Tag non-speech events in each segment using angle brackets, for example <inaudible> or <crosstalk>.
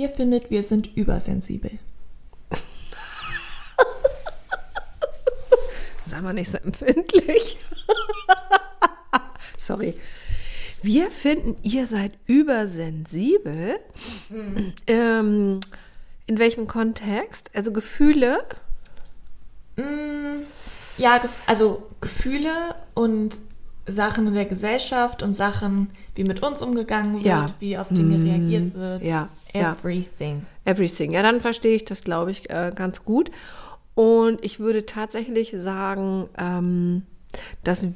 Ihr findet, wir sind übersensibel. <laughs> Sei mal nicht so empfindlich. <laughs> Sorry. Wir finden, ihr seid übersensibel. Mhm. Ähm, in welchem Kontext? Also Gefühle? Mm, ja, also Gefühle und Sachen in der Gesellschaft und Sachen, wie mit uns umgegangen wird, ja. wie auf Dinge mm, reagiert wird. Ja. Everything. Ja. Everything. Ja, dann verstehe ich das, glaube ich, äh, ganz gut. Und ich würde tatsächlich sagen, ähm, dass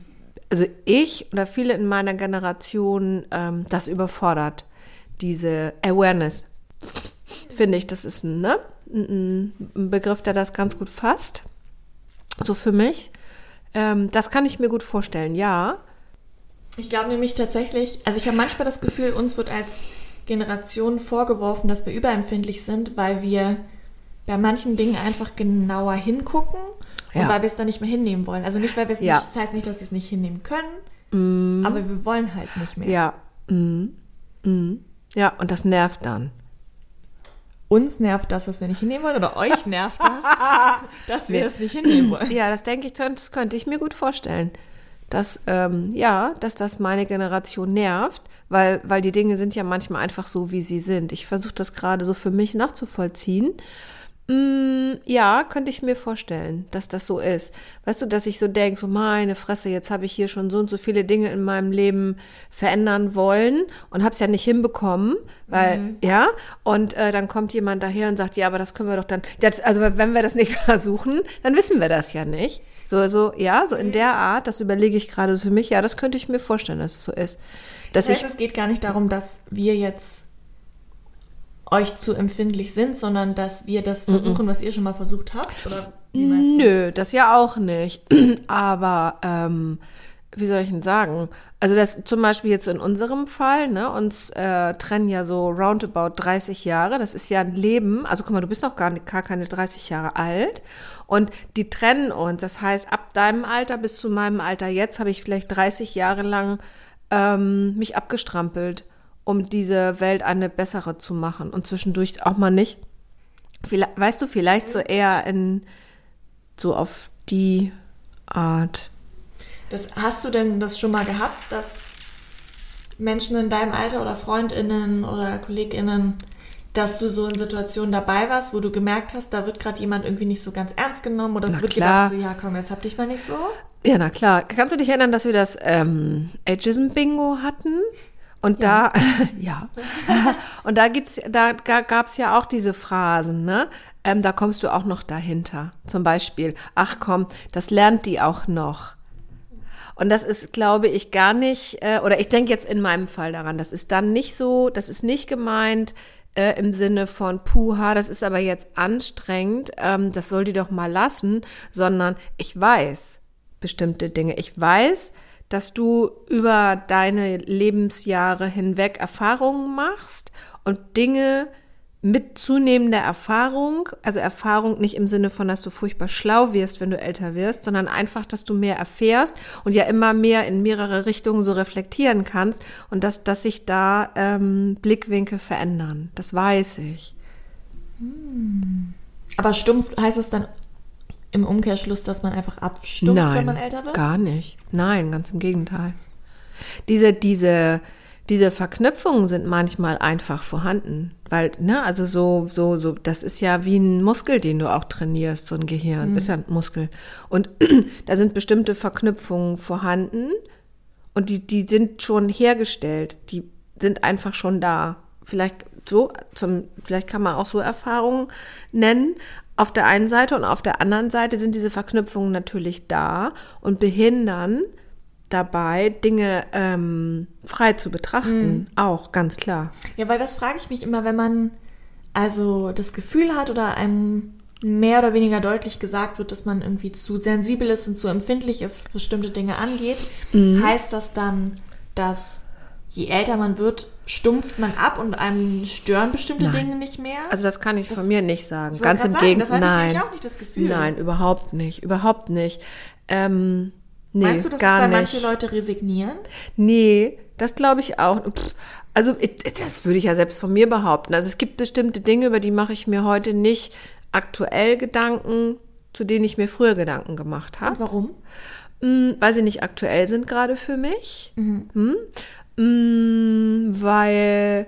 also ich oder viele in meiner Generation ähm, das überfordert, diese Awareness. Finde ich, das ist ne, ein, Begriff, der das ganz gut fasst. So für mich. Ähm, das kann ich mir gut vorstellen, ja. Ich glaube nämlich tatsächlich, also ich habe manchmal das Gefühl, uns wird als Generation vorgeworfen, dass wir überempfindlich sind, weil wir bei manchen Dingen einfach genauer hingucken und ja. weil wir es dann nicht mehr hinnehmen wollen. Also nicht, weil wir es ja. nicht, das heißt nicht, dass wir es nicht hinnehmen können, mm. aber wir wollen halt nicht mehr. Ja. Mm. Mm. Ja, und das nervt dann. Uns nervt das, was wir nicht hinnehmen wollen, oder euch <laughs> nervt das, dass wir es nicht hinnehmen wollen. Ja, das denke ich, das könnte ich mir gut vorstellen. Dass, ähm, ja, dass das meine Generation nervt, weil, weil die Dinge sind ja manchmal einfach so, wie sie sind. Ich versuche das gerade so für mich nachzuvollziehen. Mm, ja, könnte ich mir vorstellen, dass das so ist. Weißt du, dass ich so denke, so meine Fresse, jetzt habe ich hier schon so und so viele Dinge in meinem Leben verändern wollen und habe es ja nicht hinbekommen, weil, mhm. ja, und äh, dann kommt jemand daher und sagt, ja, aber das können wir doch dann, das, also wenn wir das nicht <laughs> versuchen, dann wissen wir das ja nicht. So, so, ja, so in der Art, das überlege ich gerade für mich, ja, das könnte ich mir vorstellen, dass es so ist. Dass das heißt, ich, es geht gar nicht darum, dass wir jetzt euch zu empfindlich sind, sondern dass wir das versuchen, mhm. was ihr schon mal versucht habt? Oder wie meinst du? Nö, das ja auch nicht. <clears throat> Aber ähm, wie soll ich denn sagen? Also das zum Beispiel jetzt in unserem Fall, ne, uns äh, trennen ja so roundabout 30 Jahre. Das ist ja ein Leben. Also guck mal, du bist noch gar, nicht, gar keine 30 Jahre alt. Und die trennen uns. Das heißt, ab deinem Alter bis zu meinem Alter jetzt habe ich vielleicht 30 Jahre lang ähm, mich abgestrampelt um diese Welt eine bessere zu machen und zwischendurch auch mal nicht. Vielleicht, weißt du, vielleicht so eher in so auf die Art. Das, hast du denn das schon mal gehabt, dass Menschen in deinem Alter oder Freundinnen oder Kolleginnen, dass du so in Situationen dabei warst, wo du gemerkt hast, da wird gerade jemand irgendwie nicht so ganz ernst genommen oder es wird klar. gedacht so, ja komm, jetzt hab dich mal nicht so? Ja, na klar. Kannst du dich erinnern, dass wir das ähm, Ageism-Bingo hatten? Und ja. da, <laughs> <laughs> ja. <laughs> Und da gibt's, da gab's ja auch diese Phrasen, ne? Ähm, da kommst du auch noch dahinter. Zum Beispiel, ach komm, das lernt die auch noch. Und das ist, glaube ich, gar nicht, äh, oder ich denke jetzt in meinem Fall daran, das ist dann nicht so, das ist nicht gemeint äh, im Sinne von puha, das ist aber jetzt anstrengend, ähm, das soll die doch mal lassen, sondern ich weiß bestimmte Dinge. Ich weiß, dass du über deine Lebensjahre hinweg Erfahrungen machst und Dinge mit zunehmender Erfahrung, also Erfahrung nicht im Sinne von, dass du furchtbar schlau wirst, wenn du älter wirst, sondern einfach, dass du mehr erfährst und ja immer mehr in mehrere Richtungen so reflektieren kannst und dass, dass sich da ähm, Blickwinkel verändern. Das weiß ich. Aber stumpf heißt es dann im Umkehrschluss, dass man einfach abstumpft, Nein, wenn man älter wird? Gar nicht. Nein, ganz im Gegenteil. Diese, diese, diese Verknüpfungen sind manchmal einfach vorhanden. Weil, ne, also so, so, so, das ist ja wie ein Muskel, den du auch trainierst, so ein Gehirn. Mhm. Ist ja ein Muskel. Und <clears throat> da sind bestimmte Verknüpfungen vorhanden und die, die sind schon hergestellt. Die sind einfach schon da. Vielleicht so, zum, vielleicht kann man auch so Erfahrungen nennen, auf der einen Seite und auf der anderen Seite sind diese Verknüpfungen natürlich da und behindern dabei, Dinge ähm, frei zu betrachten. Auch, ganz klar. Ja, weil das frage ich mich immer, wenn man also das Gefühl hat oder einem mehr oder weniger deutlich gesagt wird, dass man irgendwie zu sensibel ist und zu empfindlich ist, bestimmte Dinge angeht, heißt das dann, dass je älter man wird, stumpft man ab und einem stören bestimmte Nein. Dinge nicht mehr? Also das kann ich Das- von mir nicht sagen. Ganz im sagen, Gegenteil. das habe ich auch nicht das Gefühl. Nein, überhaupt nicht. Überhaupt nicht. Ähm, nee, Meinst du, dass gar es bei nicht. manche Leute resignieren? Nee, das glaube ich auch. Pff, Also ich- das würde ich ja selbst von mir behaupten. Also es gibt bestimmte Dinge, über die mache ich mir heute nicht aktuell Gedanken, zu denen ich mir früher Gedanken gemacht habe. Warum? Mm, weil sie nicht aktuell sind gerade für mich. Hm? Mm, weil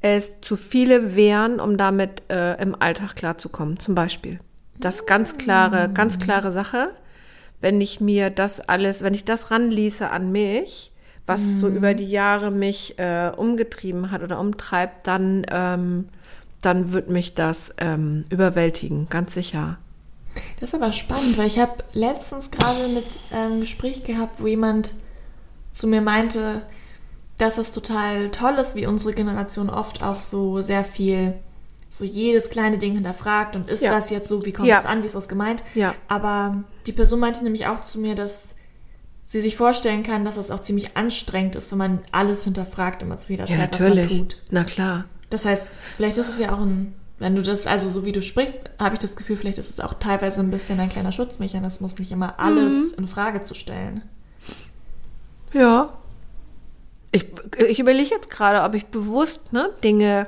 es zu viele wären, um damit äh, im Alltag klarzukommen. Zum Beispiel. Das ganz klare, ganz klare Sache. Wenn ich mir das alles, wenn ich das ranließe an mich, was so über die Jahre mich äh, umgetrieben hat oder umtreibt, dann, ähm, dann wird mich das ähm, überwältigen, ganz sicher. Das ist aber spannend, weil ich habe letztens gerade mit ähm, Gespräch gehabt, wo jemand zu mir meinte, dass es total toll ist, wie unsere Generation oft auch so sehr viel, so jedes kleine Ding hinterfragt und ist Ja. das jetzt so, wie kommt Ja. das an, wie ist das gemeint? Ja. Aber die Person meinte nämlich auch zu mir, dass sie sich vorstellen kann, dass es auch ziemlich anstrengend ist, wenn man alles hinterfragt immer zu jeder Ja, Zeit, was man natürlich. tut. Na klar. Das heißt, vielleicht ist es ja auch ein, wenn du das, also so wie du sprichst, habe ich das Gefühl, vielleicht ist es auch teilweise ein bisschen ein kleiner Schutzmechanismus, nicht immer alles Mhm. in Frage zu stellen. Ja. Ich, ich überlege jetzt gerade, ob ich bewusst ne, Dinge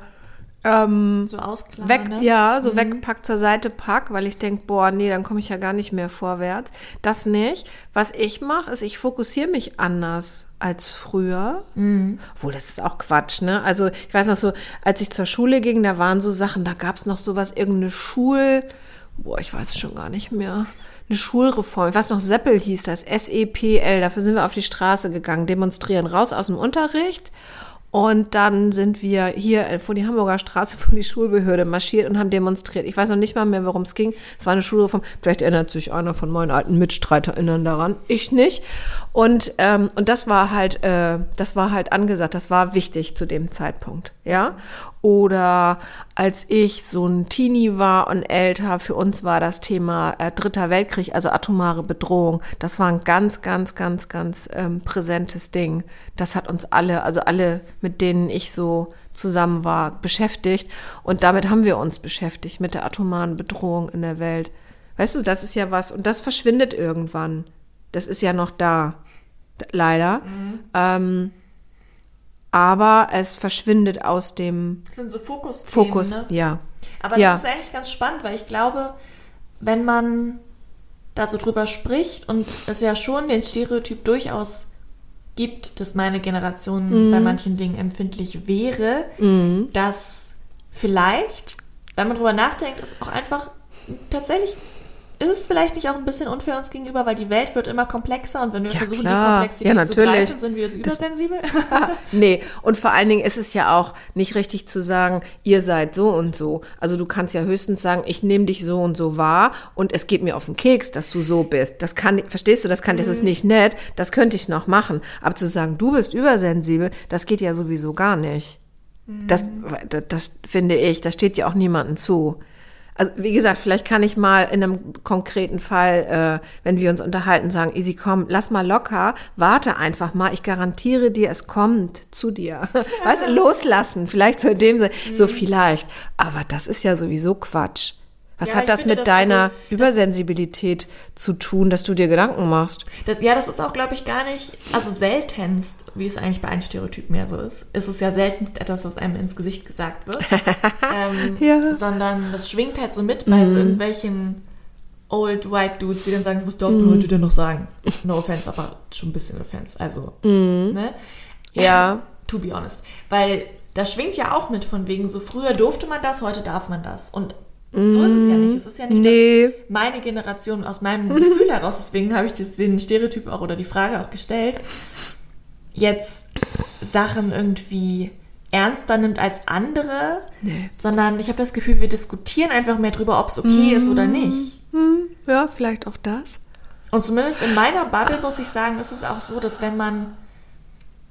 ähm, So weg, ne? ja, so Mhm. wegpack zur Seite pack, weil ich denke, boah, nee, dann komme ich ja gar nicht mehr vorwärts. Das nicht. Was ich mache, ist, ich fokussiere mich anders als früher. Mhm. Obwohl, das ist auch Quatsch, ne? Also ich weiß noch so, als ich zur Schule ging, da waren so Sachen, da gab es noch sowas, irgendeine Schul... Boah, ich weiß es schon gar nicht mehr. Eine Schulreform. Ich weiß noch, Seppel hieß das, S-E-P-L. Dafür sind wir auf die Straße gegangen, demonstrieren, raus aus dem Unterricht. Und dann sind wir hier äh, vor die Hamburger Straße <laughs> vor die Schulbehörde marschiert und haben demonstriert. Ich weiß noch nicht mal mehr, worum es ging. Es war eine Schulreform. Vielleicht erinnert sich einer von meinen alten MitstreiterInnen daran. Ich nicht. Und, ähm, und das war halt, äh, das war halt angesagt. Das war wichtig zu dem Zeitpunkt. Ja. Oder als ich so ein Teenie war und älter, für uns war das Thema äh, Dritter Weltkrieg, also atomare Bedrohung. Das war ein ganz, ganz, ganz, ganz ähm, präsentes Ding. Das hat uns alle, also alle, mit denen ich so zusammen war, beschäftigt. Und damit haben wir uns beschäftigt, mit der atomaren Bedrohung in der Welt. Weißt du, das ist ja was, und das verschwindet irgendwann. Das ist ja noch da, leider. Ähm, aber es verschwindet aus dem Das sind so Fokusthemen, Fokus. ne? Ja. Aber Ja. das ist eigentlich ganz spannend, weil ich glaube, wenn man da so drüber spricht und es ja schon den Stereotyp durchaus gibt, dass meine Generation Mhm. bei manchen Dingen empfindlich wäre, dass vielleicht, wenn man drüber nachdenkt, ist auch einfach tatsächlich ist es vielleicht nicht auch ein bisschen unfair uns gegenüber, weil die Welt wird immer komplexer und wenn wir Ja, versuchen, klar. die Komplexität Ja, zu greifen, sind wir jetzt Das- übersensibel. <laughs> nee, und vor allen Dingen ist es ja auch nicht richtig zu sagen, ihr seid so und so. Also du kannst ja höchstens sagen, ich nehme dich so und so wahr und es geht mir auf den Keks, dass du so bist. Das kann, verstehst du, das kann, das ist nicht nett, das könnte ich noch machen. Aber zu sagen, du bist übersensibel, das geht ja sowieso gar nicht. Das, das, das finde ich, das steht ja auch niemandem zu. Also wie gesagt, vielleicht kann ich mal in einem konkreten Fall, äh, wenn wir uns unterhalten, sagen, Easy, komm, lass mal locker, warte einfach mal, ich garantiere dir, es kommt zu dir. <laughs> Weißt du, loslassen, vielleicht so in dem Sinne, so vielleicht. Aber das ist ja sowieso Quatsch. Was Ja, hat das finde mit deiner also- Übersensibilität zu tun, dass du dir Gedanken machst? Das, ja, das ist auch, glaube ich, gar nicht, also seltenst, wie es eigentlich bei einem Stereotyp mehr so ist, ist es ja seltenst etwas, was einem ins Gesicht gesagt wird. <laughs> ähm, Ja. Mhm. Sondern das schwingt halt so mit bei so irgendwelchen Old White Dudes, die dann sagen, was darf man Mhm. heute denn noch sagen? No offense, aber schon ein bisschen offense. Also, ne? Mhm. Ja. <laughs> To be honest. Weil das schwingt ja auch mit von wegen, so früher durfte man das, heute darf man das. Und so ist es ja nicht. Es ist ja nicht, Nee. dass meine Generation aus meinem Gefühl <laughs> heraus, deswegen habe ich das, den Stereotyp auch oder die Frage auch gestellt, jetzt Sachen irgendwie ernster nimmt als andere, Nee. sondern ich habe das Gefühl, wir diskutieren einfach mehr drüber, ob es okay ist oder nicht. Hm, ja, vielleicht auch das. Und zumindest in meiner Bubble muss ich sagen, ist es auch so, dass wenn man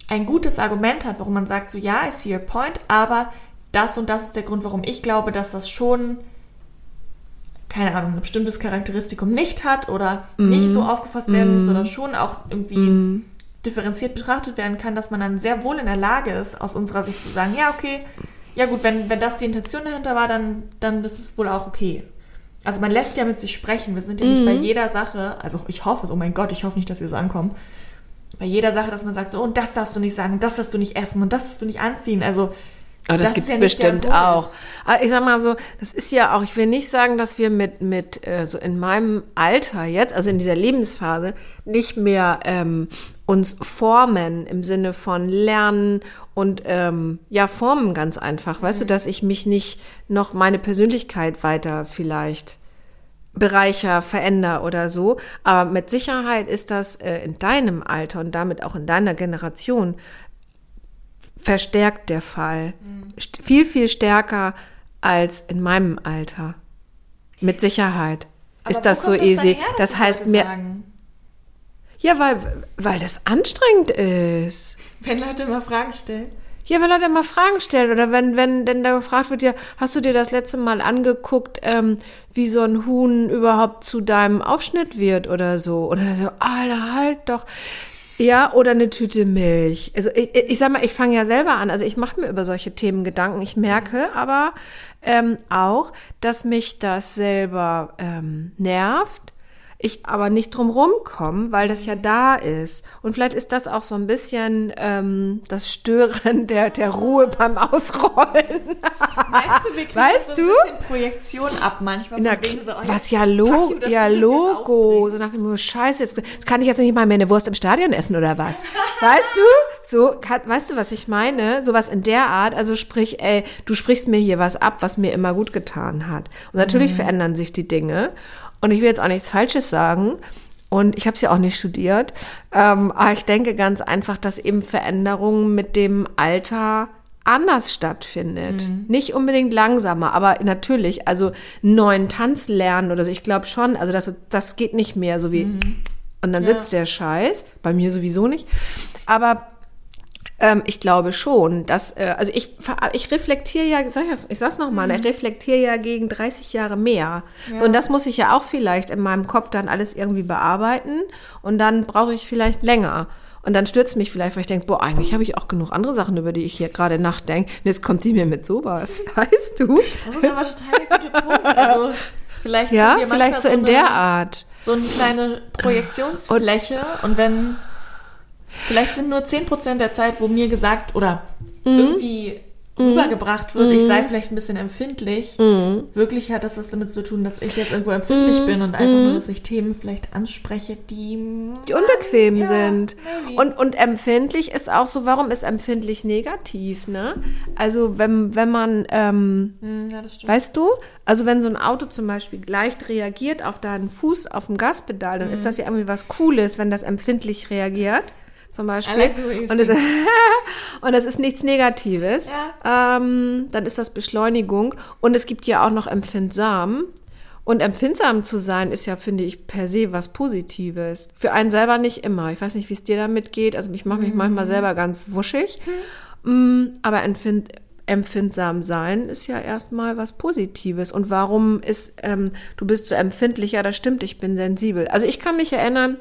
ein gutes Argument hat, warum man sagt, so ja, I see your point, aber das und das ist der Grund, warum ich glaube, dass das schon, keine Ahnung, ein bestimmtes Charakteristikum nicht hat oder mm. nicht so aufgefasst werden muss, mm. sondern schon auch irgendwie mm. differenziert betrachtet werden kann, dass man dann sehr wohl in der Lage ist, aus unserer Sicht zu sagen, ja, okay, ja gut, wenn, wenn das die Intention dahinter war, dann, dann ist es wohl auch okay. Also man lässt ja mit sich sprechen. Wir sind ja nicht bei mhm. jeder Sache, also ich hoffe es, oh mein Gott, ich hoffe nicht, dass wir so ankommen. Bei jeder Sache, dass man sagt, so, und das darfst du nicht sagen, das darfst du nicht essen und das darfst du nicht anziehen. Also aber das, das gibt es ja bestimmt auch. Aber ich sag mal so, das ist ja auch, ich will nicht sagen, dass wir mit, mit äh, so in meinem Alter jetzt, also in dieser Lebensphase, nicht mehr ähm, uns formen im Sinne von lernen und ähm, ja, formen ganz einfach. Weißt mhm. du, dass ich mich nicht noch meine Persönlichkeit weiter vielleicht bereicher, verändere oder so. Aber mit Sicherheit ist das äh, in deinem Alter und damit auch in deiner Generation verstärkt der Fall. Mhm. Viel, viel stärker als in meinem Alter. Mit Sicherheit Aber ist das so easy. Das, das heißt mir. Sagen? Ja, weil, weil das anstrengend ist. Wenn Leute immer Fragen stellen. Ja, wenn Leute immer Fragen stellen oder wenn, wenn denn da gefragt wird, ja, hast du dir das letzte Mal angeguckt, ähm, wie so ein Huhn überhaupt zu deinem Aufschnitt wird oder so? Oder so, Alter, halt doch. Ja, oder eine Tüte Milch. Also ich, ich sag mal, ich fange ja selber an. Also ich mache mir über solche Themen Gedanken. Ich merke aber ähm, auch, dass mich das selber ähm, nervt ich aber nicht drum rumkomme, weil das ja da ist. Und vielleicht ist das auch so ein bisschen ähm, das Stören <laughs> der, der Ruhe beim Ausrollen. Meinst du, wir kriegen weißt so ein du? bisschen Projektion ab manchmal? Na, so, oh, was ja, Lo you, ja Logo, so nach dem scheiße, jetzt, jetzt kann ich jetzt nicht mal mehr eine Wurst im Stadion essen oder was? weißt du? So, kann, weißt du, was ich meine? Sowas in der Art, also sprich, ey, du sprichst mir hier was ab, was mir immer gut getan hat. Und natürlich mhm. verändern sich die Dinge. Und ich will jetzt auch nichts Falsches sagen. Und ich habe es ja auch nicht studiert. Ähm, aber ich denke ganz einfach, dass eben Veränderungen mit dem Alter anders stattfindet. Mhm. Nicht unbedingt langsamer, aber natürlich, also neuen Tanz lernen oder so, ich glaube schon, also das, das geht nicht mehr so wie, mhm. und dann sitzt ja. der Scheiß, bei mir sowieso nicht. Aber ähm, ich glaube schon, dass, äh, also ich, ich reflektiere ja, sag ich, ich sag's nochmal, mhm. ich reflektiere ja gegen 30 Jahre mehr. Ja. So, und das muss ich ja auch vielleicht in meinem Kopf dann alles irgendwie bearbeiten und dann brauche ich vielleicht länger. Und dann stürzt mich vielleicht, weil ich denke, boah, eigentlich habe ich auch genug andere Sachen, über die ich hier gerade nachdenke. Und jetzt kommt sie mir mit sowas, <laughs> weißt du? Das ist aber total der gute Punkt. Also vielleicht ja, vielleicht so in so eine, der Art. So eine kleine Projektionsfläche und, und wenn Vielleicht sind nur 10% der Zeit, wo mir gesagt oder mhm. irgendwie mhm. rübergebracht wird, mhm. ich sei vielleicht ein bisschen empfindlich. Mhm. Wirklich hat das was damit zu tun, dass ich jetzt irgendwo empfindlich mhm. bin und einfach nur, mhm. dass ich Themen vielleicht anspreche, die, die unbequem ja, sind. Und, und empfindlich ist auch so, warum ist empfindlich negativ, ne? Also wenn, wenn man, ähm, ja, weißt du, also wenn so ein Auto zum Beispiel leicht reagiert auf deinen Fuß auf dem Gaspedal, dann ist das ja irgendwie was Cooles, wenn das empfindlich reagiert zum Beispiel. Like und, es, <laughs> und es ist nichts Negatives. Ja. Ähm, dann ist das Beschleunigung. Und es gibt ja auch noch empfindsam. Und empfindsam zu sein, ist ja, finde ich, per se was Positives. Für einen selber nicht immer. Ich weiß nicht, wie es dir damit geht. Also ich mache mich mhm. manchmal selber ganz wuschig. Mhm. Aber empfind, empfindsam sein ist ja erstmal was Positives. Und warum ist, ähm, du bist so empfindlich? Ja, das stimmt, ich bin sensibel. Also ich kann mich erinnern,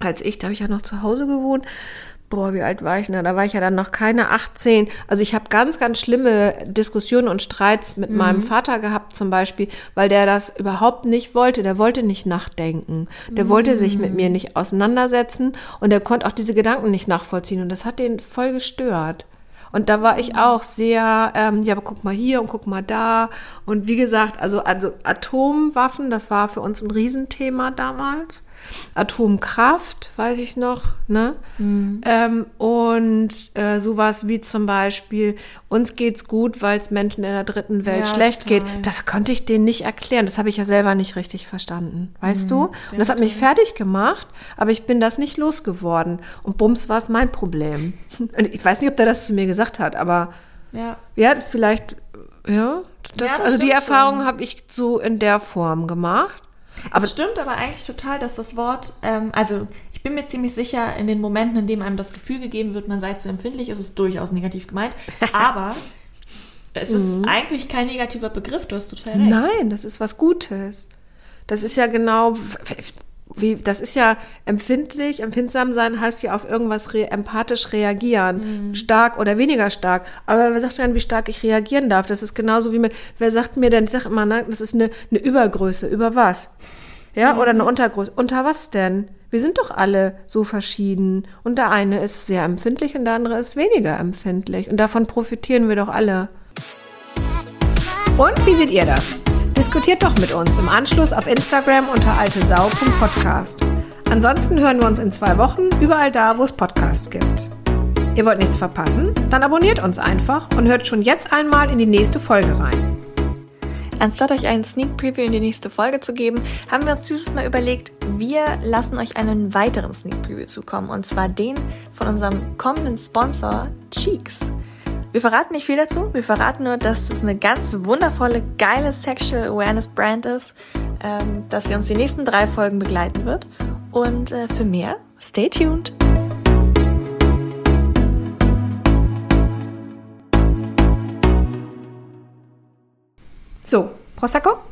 als ich, da habe ich ja noch zu Hause gewohnt. Boah, wie alt war ich denn? Da war ich ja dann noch keine 18. Also ich habe ganz, ganz schlimme Diskussionen und Streits mit mhm. meinem Vater gehabt zum Beispiel, weil der das überhaupt nicht wollte. Der wollte nicht nachdenken. Der mhm. wollte sich mit mir nicht auseinandersetzen und der konnte auch diese Gedanken nicht nachvollziehen. Und das hat den voll gestört. Und da war ich mhm. auch sehr, ähm, ja, aber guck mal hier und guck mal da. Und wie gesagt, also, also Atomwaffen, das war für uns ein Riesenthema damals. Atomkraft, weiß ich noch, ne? Mhm. Ähm, und äh, sowas wie zum Beispiel, uns geht's gut, weil es Menschen in der dritten Welt ja, schlecht total. geht. Das konnte ich denen nicht erklären. Das habe ich ja selber nicht richtig verstanden, weißt mhm. du? Und das hat mich fertig gemacht, aber ich bin das nicht losgeworden. Und bums war es mein Problem. <laughs> Und ich weiß nicht, ob der das zu mir gesagt hat, aber ja, ja vielleicht, ja, das, ja, das also die Erfahrung habe ich so in der Form gemacht. Aber es stimmt aber eigentlich total, dass das Wort, ähm, also ich bin mir ziemlich sicher, in den Momenten, in denen einem das Gefühl gegeben wird, man sei zu empfindlich, ist es durchaus negativ gemeint. <laughs> Aber es ist mhm. eigentlich kein negativer Begriff, du hast total recht. Nein, das ist was Gutes. Das ist ja genau, wie, das ist ja empfindlich, empfindsam sein heißt ja auf irgendwas re empathisch reagieren, mhm. stark oder weniger stark. Aber wer sagt denn, wie stark ich reagieren darf? Das ist genauso wie mit, wer sagt mir denn, ich sag immer, ne, das ist eine, eine Übergröße, über was? Ja, mhm. oder eine Untergröße. Unter was denn? Wir sind doch alle so verschieden. Und der eine ist sehr empfindlich und der andere ist weniger empfindlich. Und davon profitieren wir doch alle. Und wie seht ihr das? Diskutiert doch mit uns im Anschluss auf Instagram unter altesau.podcast. Ansonsten hören wir uns in zwei Wochen überall da, wo es Podcasts gibt. Ihr wollt nichts verpassen? Dann abonniert uns einfach und hört schon jetzt einmal in die nächste Folge rein. Anstatt euch einen Sneak Preview in die nächste Folge zu geben, haben wir uns dieses Mal überlegt, wir lassen euch einen weiteren Sneak Preview zukommen und zwar den von unserem kommenden Sponsor Cheeks. Wir verraten nicht viel dazu. Wir verraten nur, dass das eine ganz wundervolle, geile Sexual Awareness Brand ist, ähm, dass sie uns die nächsten drei Folgen begleiten wird. Und äh, für mehr, stay tuned! So, Prosecco?